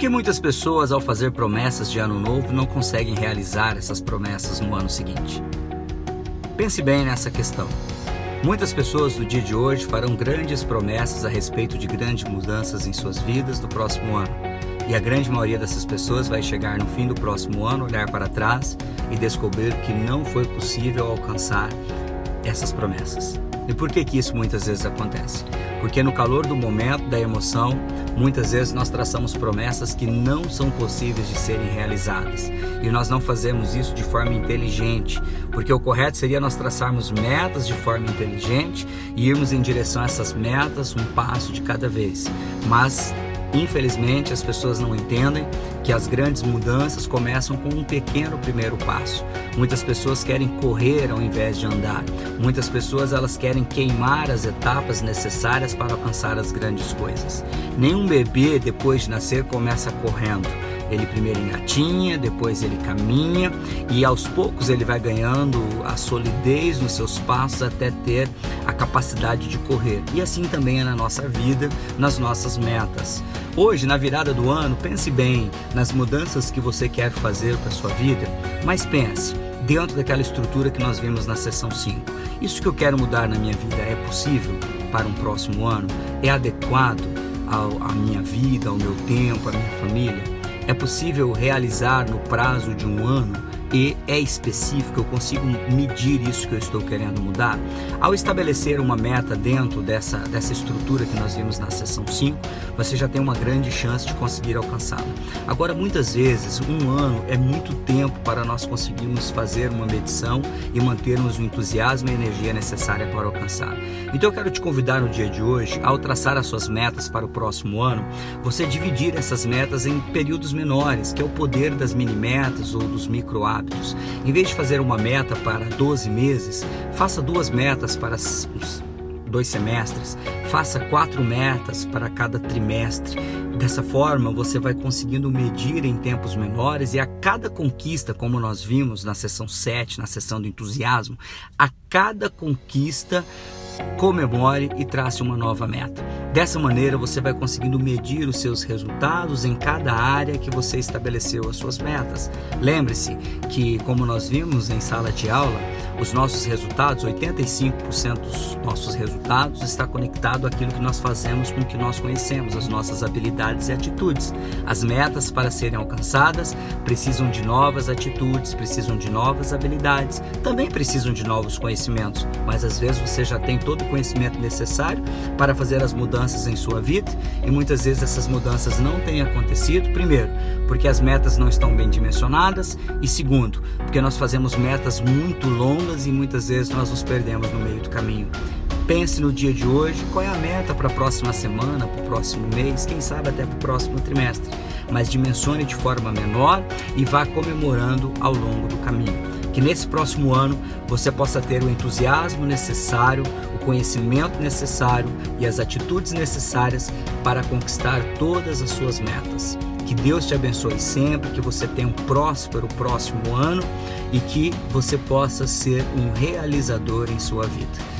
que muitas pessoas, ao fazer promessas de ano novo, não conseguem realizar essas promessas no ano seguinte? Pense bem nessa questão. Muitas pessoas do dia de hoje farão grandes promessas a respeito de grandes mudanças em suas vidas no próximo ano. E a grande maioria dessas pessoas vai chegar no fim do próximo ano, olhar para trás e descobrir que não foi possível alcançar essas promessas. E por que que isso muitas vezes acontece? Porque no calor do momento, da emoção, muitas vezes nós traçamos promessas que não são possíveis de serem realizadas. E nós não fazemos isso de forma inteligente, porque o correto seria nós traçarmos metas de forma inteligente e irmos em direção a essas metas um passo de cada vez. Mas Infelizmente, as pessoas não entendem que as grandes mudanças começam com um pequeno primeiro passo. Muitas pessoas querem correr ao invés de andar. Muitas pessoas elas querem queimar as etapas necessárias para alcançar as grandes coisas. Nenhum bebê depois de nascer começa correndo. Ele primeiro engatinha, depois ele caminha e aos poucos ele vai ganhando a solidez nos seus passos até ter a capacidade de correr. E assim também é na nossa vida, nas nossas metas. Hoje, na virada do ano, pense bem nas mudanças que você quer fazer para sua vida, mas pense dentro daquela estrutura que nós vimos na sessão 5. Isso que eu quero mudar na minha vida é possível para um próximo ano? É adequado à minha vida, ao meu tempo, à minha família? É possível realizar no prazo de um ano e é específico, eu consigo medir isso que eu estou querendo mudar. Ao estabelecer uma meta dentro dessa, dessa estrutura que nós vimos na sessão 5, você já tem uma grande chance de conseguir alcançá-la. Agora, muitas vezes, um ano é muito tempo para nós conseguirmos fazer uma medição e mantermos o entusiasmo e a energia necessária para alcançar. Então, eu quero te convidar no dia de hoje, ao traçar as suas metas para o próximo ano, você dividir essas metas em períodos menores, que é o poder das mini metas ou dos micro hábitos. Em vez de fazer uma meta para 12 meses, faça duas metas para os dois semestres, faça quatro metas para cada trimestre. Dessa forma, você vai conseguindo medir em tempos menores e a cada conquista, como nós vimos na sessão 7, na sessão do entusiasmo, a cada conquista comemore e trace uma nova meta. Dessa maneira, você vai conseguindo medir os seus resultados em cada área que você estabeleceu as suas metas. Lembre-se que, como nós vimos em sala de aula, os nossos resultados, 85% dos nossos resultados está conectado àquilo que nós fazemos com o que nós conhecemos, as nossas habilidades e atitudes. As metas para serem alcançadas precisam de novas atitudes, precisam de novas habilidades, também precisam de novos conhecimentos, mas às vezes você já tem todo o conhecimento necessário para fazer as mudanças em sua vida e muitas vezes essas mudanças não têm acontecido, primeiro, porque as metas não estão bem dimensionadas e segundo, porque nós fazemos metas muito longas e muitas vezes nós nos perdemos no meio do caminho. Pense no dia de hoje, qual é a meta para a próxima semana, para o próximo mês, quem sabe até para o próximo trimestre. Mas dimensione de forma menor e vá comemorando ao longo do caminho. Que nesse próximo ano você possa ter o entusiasmo necessário, o conhecimento necessário e as atitudes necessárias para conquistar todas as suas metas. Que Deus te abençoe sempre, que você tenha um próspero próximo ano e que você possa ser um realizador em sua vida.